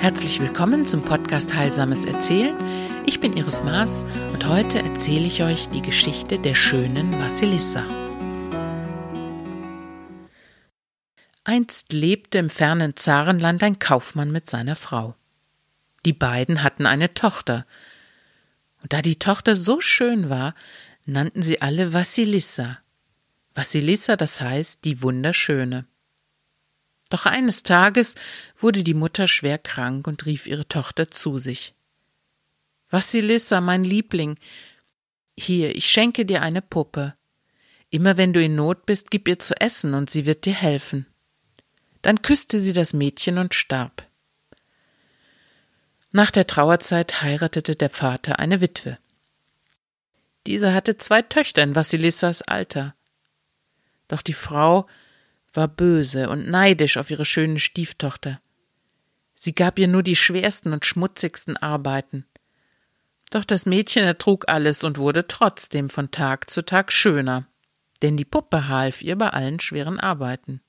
Herzlich willkommen zum Podcast Heilsames Erzählen. Ich bin Iris Maas und heute erzähle ich euch die Geschichte der schönen Vasilissa. Einst lebte im fernen Zarenland ein Kaufmann mit seiner Frau. Die beiden hatten eine Tochter. Und da die Tochter so schön war, nannten sie alle Vasilissa. Vasilissa, das heißt die Wunderschöne. Doch eines Tages wurde die Mutter schwer krank und rief ihre Tochter zu sich. Vassilissa, mein Liebling, hier, ich schenke dir eine Puppe. Immer wenn du in Not bist, gib ihr zu essen und sie wird dir helfen. Dann küsste sie das Mädchen und starb. Nach der Trauerzeit heiratete der Vater eine Witwe. Dieser hatte zwei Töchter in Vassilissas Alter. Doch die Frau war böse und neidisch auf ihre schöne Stieftochter. Sie gab ihr nur die schwersten und schmutzigsten Arbeiten. Doch das Mädchen ertrug alles und wurde trotzdem von Tag zu Tag schöner, denn die Puppe half ihr bei allen schweren Arbeiten.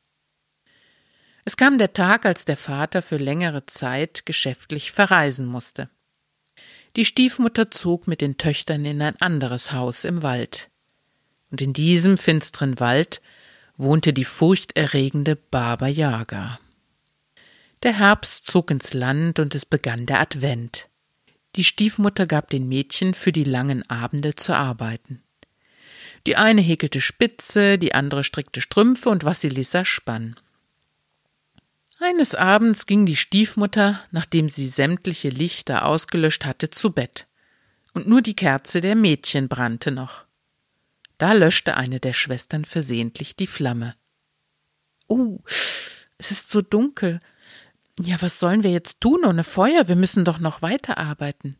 Es kam der Tag, als der Vater für längere Zeit geschäftlich verreisen musste. Die Stiefmutter zog mit den Töchtern in ein anderes Haus im Wald. Und in diesem finsteren Wald wohnte die furchterregende Baba Yaga. Der Herbst zog ins Land und es begann der Advent. Die Stiefmutter gab den Mädchen für die langen Abende zu arbeiten. Die eine häkelte Spitze, die andere strickte Strümpfe und Vassilissa spann. Eines Abends ging die Stiefmutter, nachdem sie sämtliche Lichter ausgelöscht hatte, zu Bett, und nur die Kerze der Mädchen brannte noch. Da löschte eine der Schwestern versehentlich die Flamme. Oh, es ist so dunkel. Ja, was sollen wir jetzt tun ohne Feuer? Wir müssen doch noch weiterarbeiten.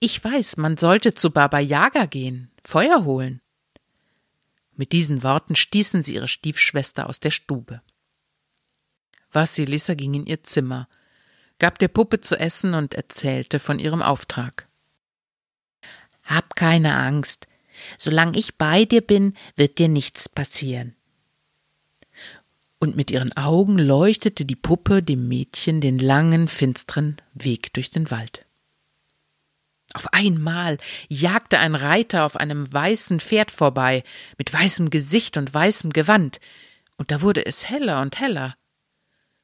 Ich weiß, man sollte zu Baba Yaga gehen, Feuer holen. Mit diesen Worten stießen sie ihre Stiefschwester aus der Stube. Vassilissa ging in ihr Zimmer, gab der Puppe zu essen und erzählte von ihrem Auftrag. Hab keine Angst, Solange ich bei dir bin, wird dir nichts passieren. Und mit ihren Augen leuchtete die Puppe dem Mädchen den langen, finsteren Weg durch den Wald. Auf einmal jagte ein Reiter auf einem weißen Pferd vorbei, mit weißem Gesicht und weißem Gewand, und da wurde es heller und heller.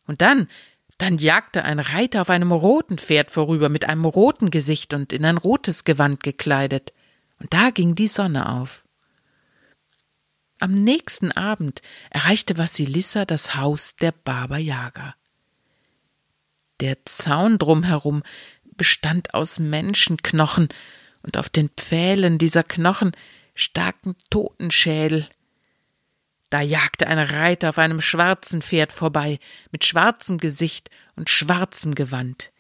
Und dann, dann jagte ein Reiter auf einem roten Pferd vorüber, mit einem roten Gesicht und in ein rotes Gewand gekleidet und da ging die Sonne auf. Am nächsten Abend erreichte Vassilissa das Haus der Baba Yaga. Der Zaun drumherum bestand aus Menschenknochen, und auf den Pfählen dieser Knochen staken Totenschädel. Da jagte ein Reiter auf einem schwarzen Pferd vorbei, mit schwarzem Gesicht und schwarzem Gewand.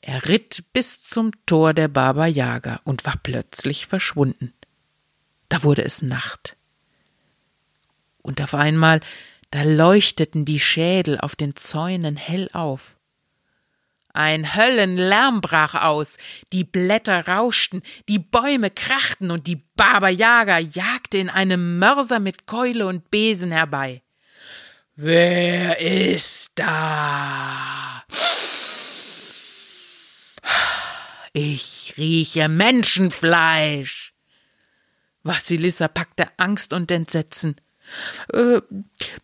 Er ritt bis zum Tor der Baba Yaga und war plötzlich verschwunden. Da wurde es Nacht. Und auf einmal, da leuchteten die Schädel auf den Zäunen hell auf. Ein Höllenlärm brach aus, die Blätter rauschten, die Bäume krachten und die Baba Yaga jagte in einem Mörser mit Keule und Besen herbei. Wer ist da? Ich rieche Menschenfleisch. Vassilissa packte Angst und Entsetzen. Äh,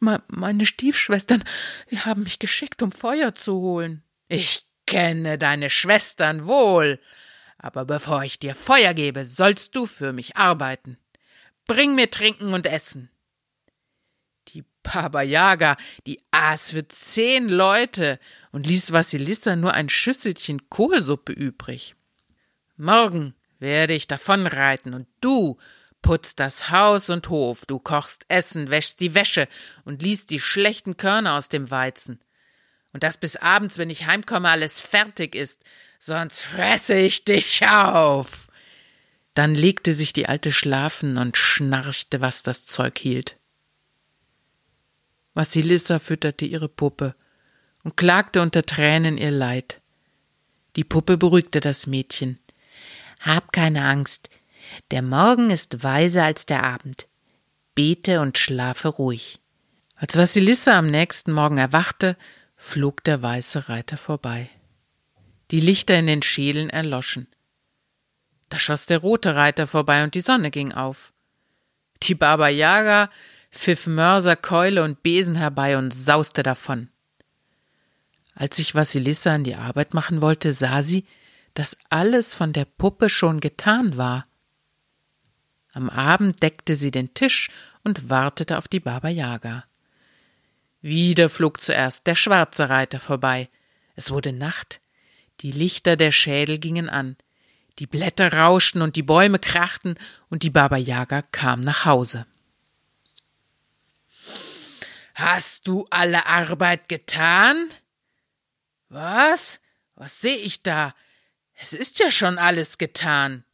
meine Stiefschwestern die haben mich geschickt, um Feuer zu holen. Ich kenne deine Schwestern wohl. Aber bevor ich dir Feuer gebe, sollst du für mich arbeiten. Bring mir Trinken und Essen. Baba Yaga, die aß für zehn Leute und ließ Vassilissa nur ein Schüsselchen Kohlsuppe übrig. Morgen werde ich davonreiten und du putzt das Haus und Hof, du kochst Essen, wäschst die Wäsche und liest die schlechten Körner aus dem Weizen. Und dass bis abends, wenn ich heimkomme, alles fertig ist, sonst fresse ich dich auf. Dann legte sich die Alte schlafen und schnarchte, was das Zeug hielt. Vassilissa fütterte ihre Puppe und klagte unter Tränen ihr Leid. Die Puppe beruhigte das Mädchen. Hab keine Angst. Der Morgen ist weiser als der Abend. bete und schlafe ruhig. Als Vassilissa am nächsten Morgen erwachte, flog der weiße Reiter vorbei. Die Lichter in den Schädeln erloschen. Da schoss der rote Reiter vorbei und die Sonne ging auf. Die Baba Yaga pfiff Mörser, Keule und Besen herbei und sauste davon. Als sich Vassilissa an die Arbeit machen wollte, sah sie, dass alles von der Puppe schon getan war. Am Abend deckte sie den Tisch und wartete auf die Baba Yaga. Wieder flog zuerst der schwarze Reiter vorbei. Es wurde Nacht. Die Lichter der Schädel gingen an. Die Blätter rauschten und die Bäume krachten und die Baba Yaga kam nach Hause. Hast du alle Arbeit getan? Was? Was sehe ich da? Es ist ja schon alles getan.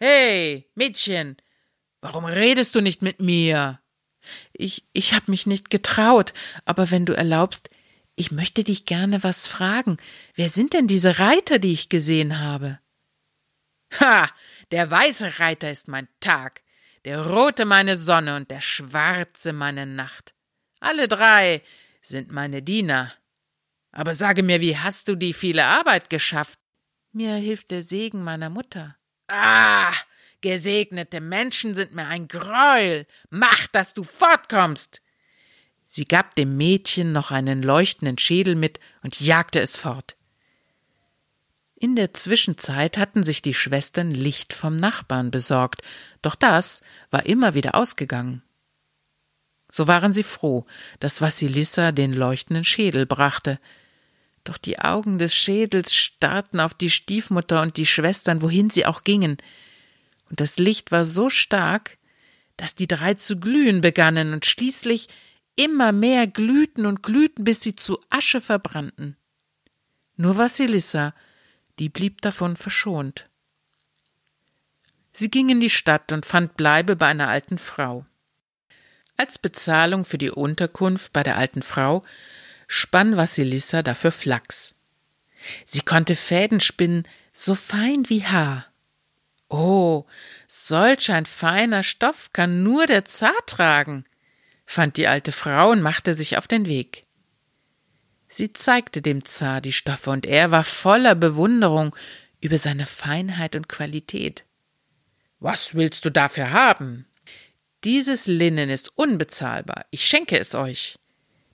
Hey, Mädchen, warum redest du nicht mit mir? Ich, ich hab mich nicht getraut, aber wenn du erlaubst, ich möchte dich gerne was fragen. Wer sind denn diese Reiter, die ich gesehen habe? Ha, der weiße Reiter ist mein Tag, der rote meine Sonne und der schwarze meine Nacht. Alle drei sind meine Diener. Aber sage mir, wie hast du die viele Arbeit geschafft? Mir hilft der Segen meiner Mutter. Ah, gesegnete Menschen sind mir ein Gräuel. Mach, dass du fortkommst. Sie gab dem Mädchen noch einen leuchtenden Schädel mit und jagte es fort. In der Zwischenzeit hatten sich die Schwestern Licht vom Nachbarn besorgt, doch das war immer wieder ausgegangen. So waren sie froh, dass Vassilissa den leuchtenden Schädel brachte. Doch die Augen des Schädels starrten auf die Stiefmutter und die Schwestern, wohin sie auch gingen. Und das Licht war so stark, dass die drei zu glühen begannen und schließlich immer mehr glühten und glühten, bis sie zu Asche verbrannten. Nur Vassilissa, die blieb davon verschont. Sie ging in die Stadt und fand Bleibe bei einer alten Frau. Als Bezahlung für die Unterkunft bei der alten Frau spann Vassilissa dafür Flachs. Sie konnte Fäden spinnen, so fein wie Haar. Oh, solch ein feiner Stoff kann nur der Zar tragen, fand die alte Frau und machte sich auf den Weg. Sie zeigte dem Zar die Stoffe, und er war voller Bewunderung über seine Feinheit und Qualität. Was willst du dafür haben? Dieses Linnen ist unbezahlbar, ich schenke es euch.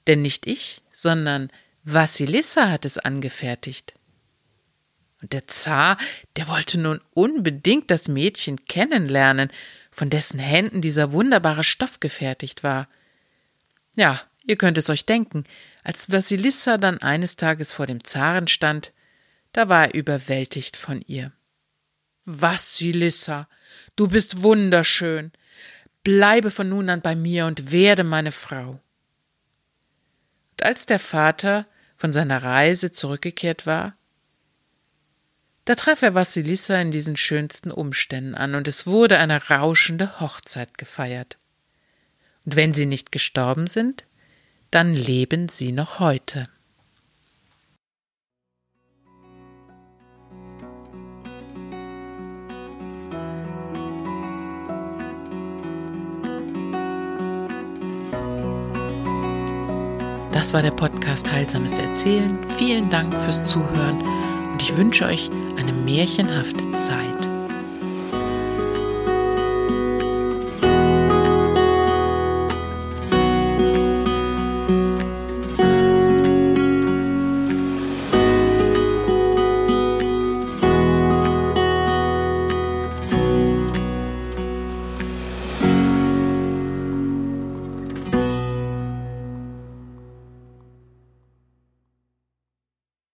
Denn nicht ich, sondern Vassilissa hat es angefertigt. Und der Zar, der wollte nun unbedingt das Mädchen kennenlernen, von dessen Händen dieser wunderbare Stoff gefertigt war. Ja, ihr könnt es euch denken, als Vassilissa dann eines Tages vor dem Zaren stand, da war er überwältigt von ihr. Vassilissa, du bist wunderschön, bleibe von nun an bei mir und werde meine Frau. Und als der Vater von seiner Reise zurückgekehrt war, da traf er Vassilissa in diesen schönsten Umständen an, und es wurde eine rauschende Hochzeit gefeiert. Und wenn sie nicht gestorben sind, dann leben sie noch heute. Das war der Podcast Heilsames Erzählen. Vielen Dank fürs Zuhören und ich wünsche euch eine märchenhafte Zeit.